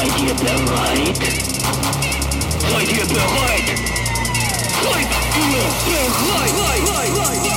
Seid ihr bereit? Seid ihr bereit? Seid ihr bereit?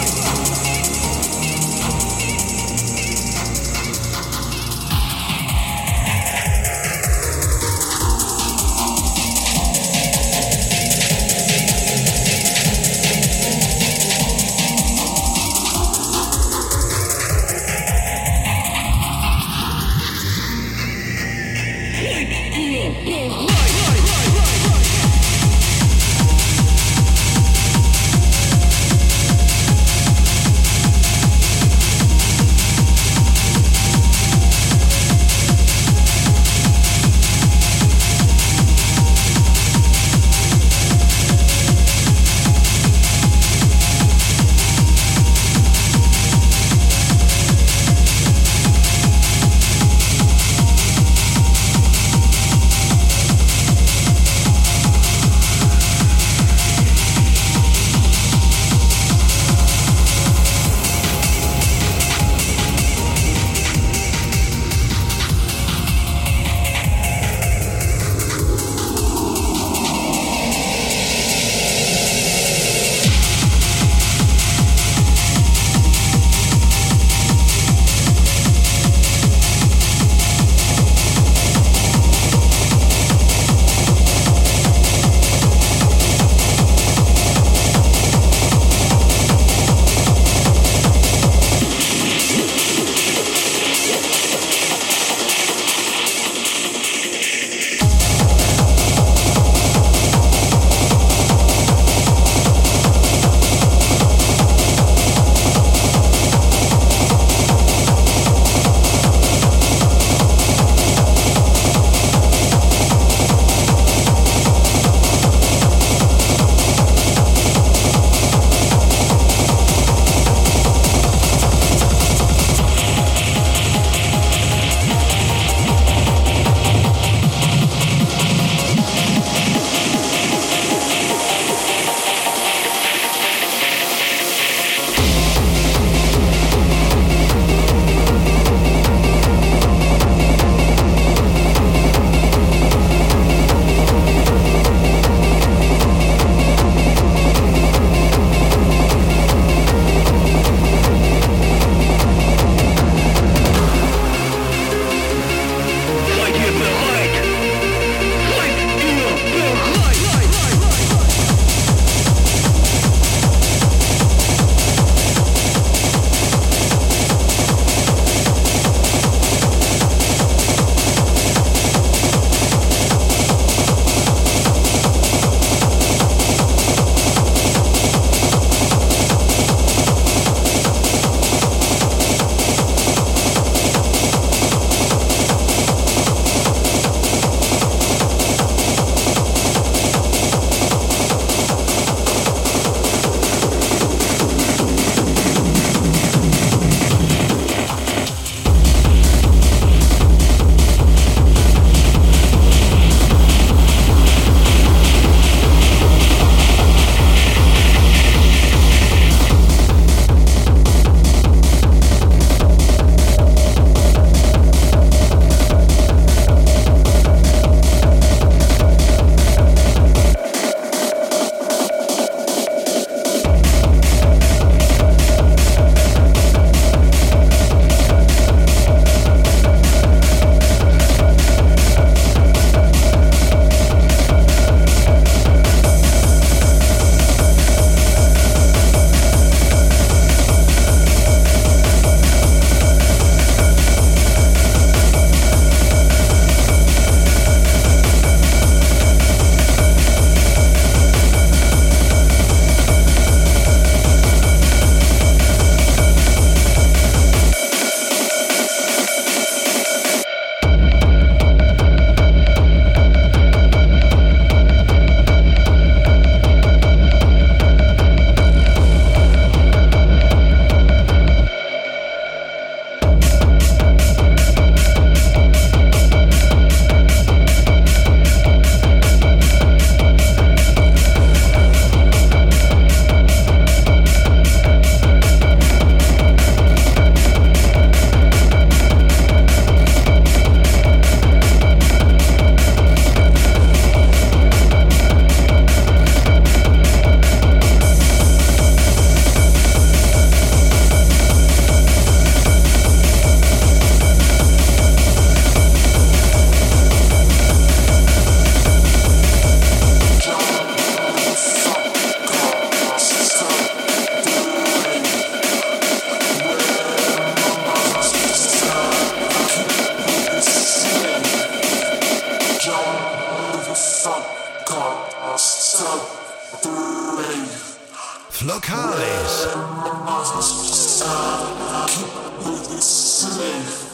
Yes.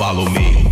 Follow me.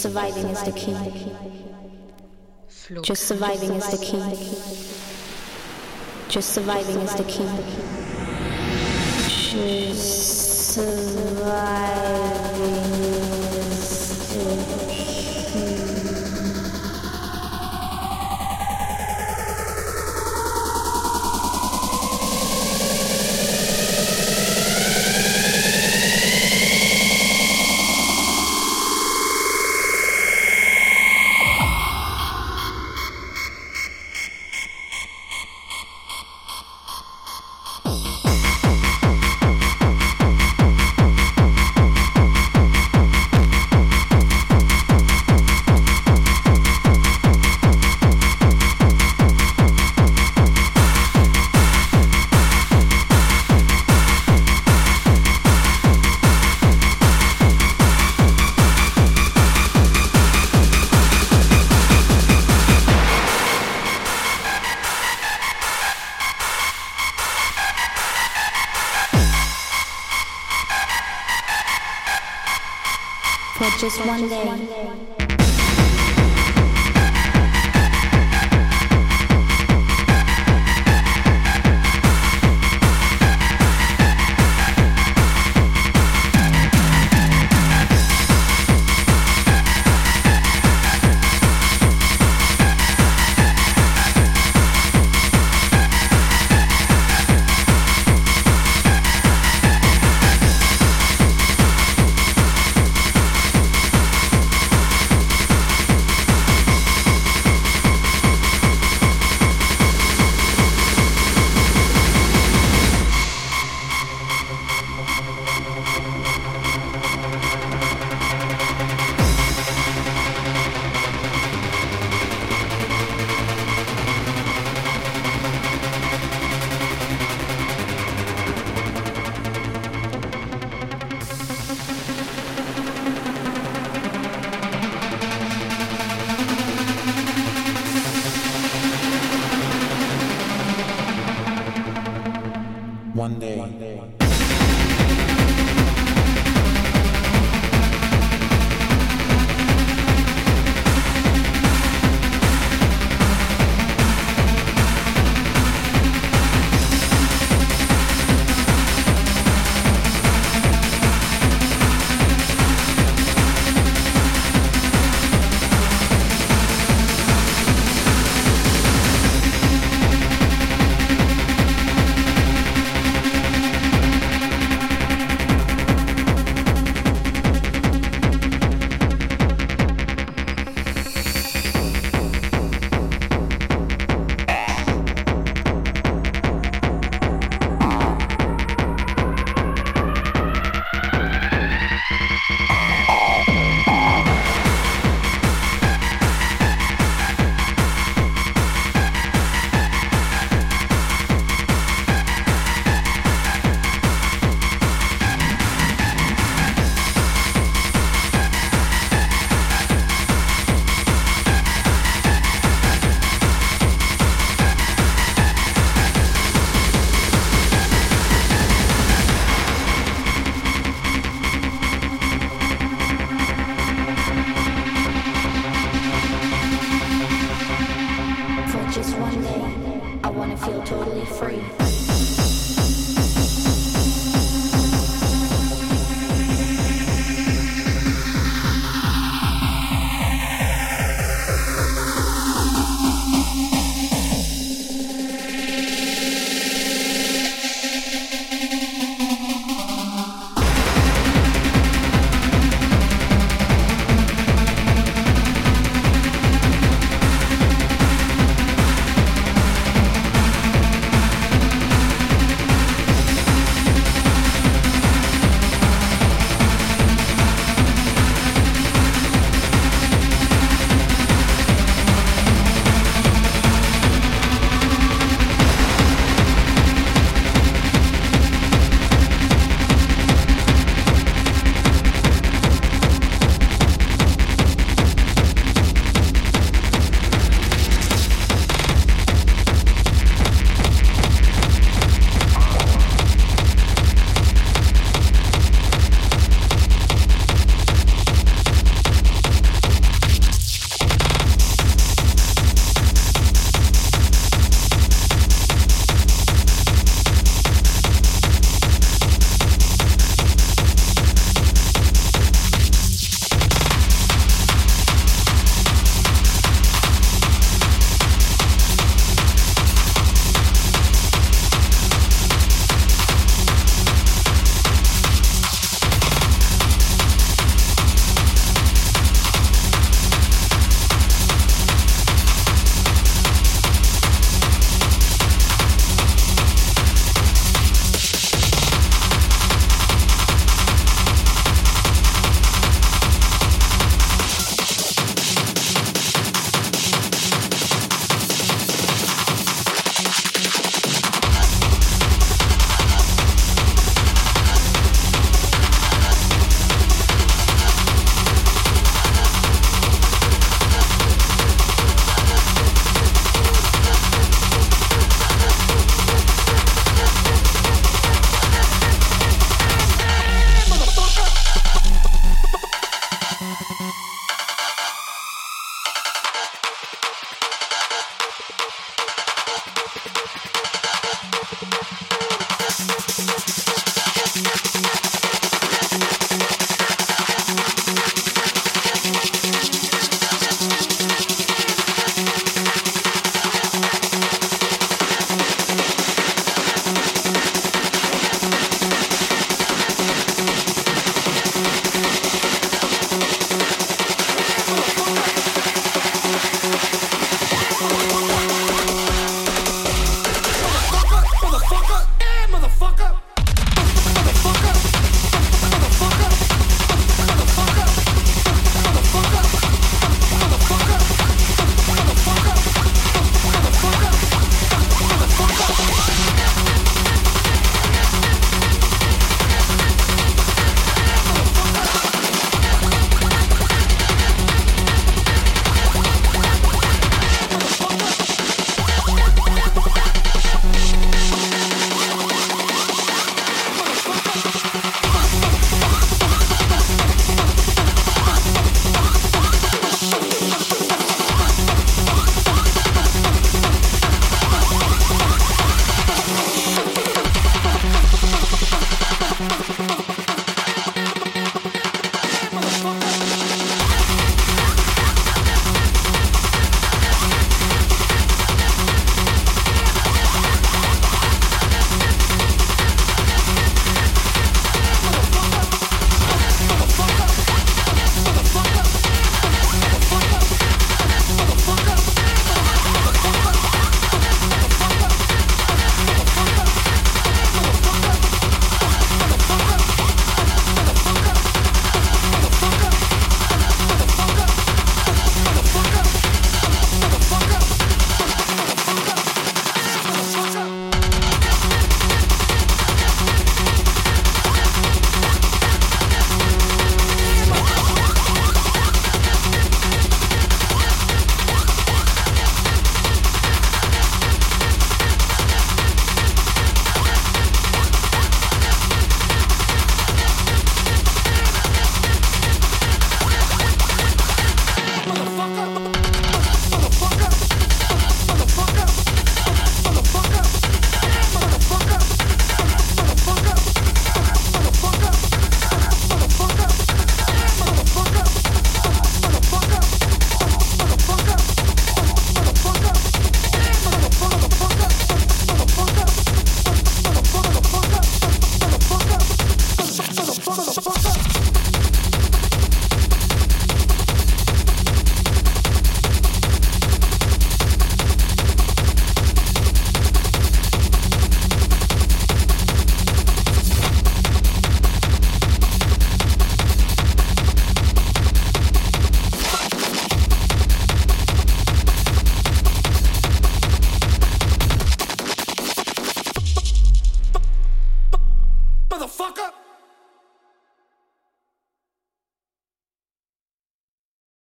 Just surviving is the key. Just surviving is the key. Just surviving is the key. Just surviving. One day.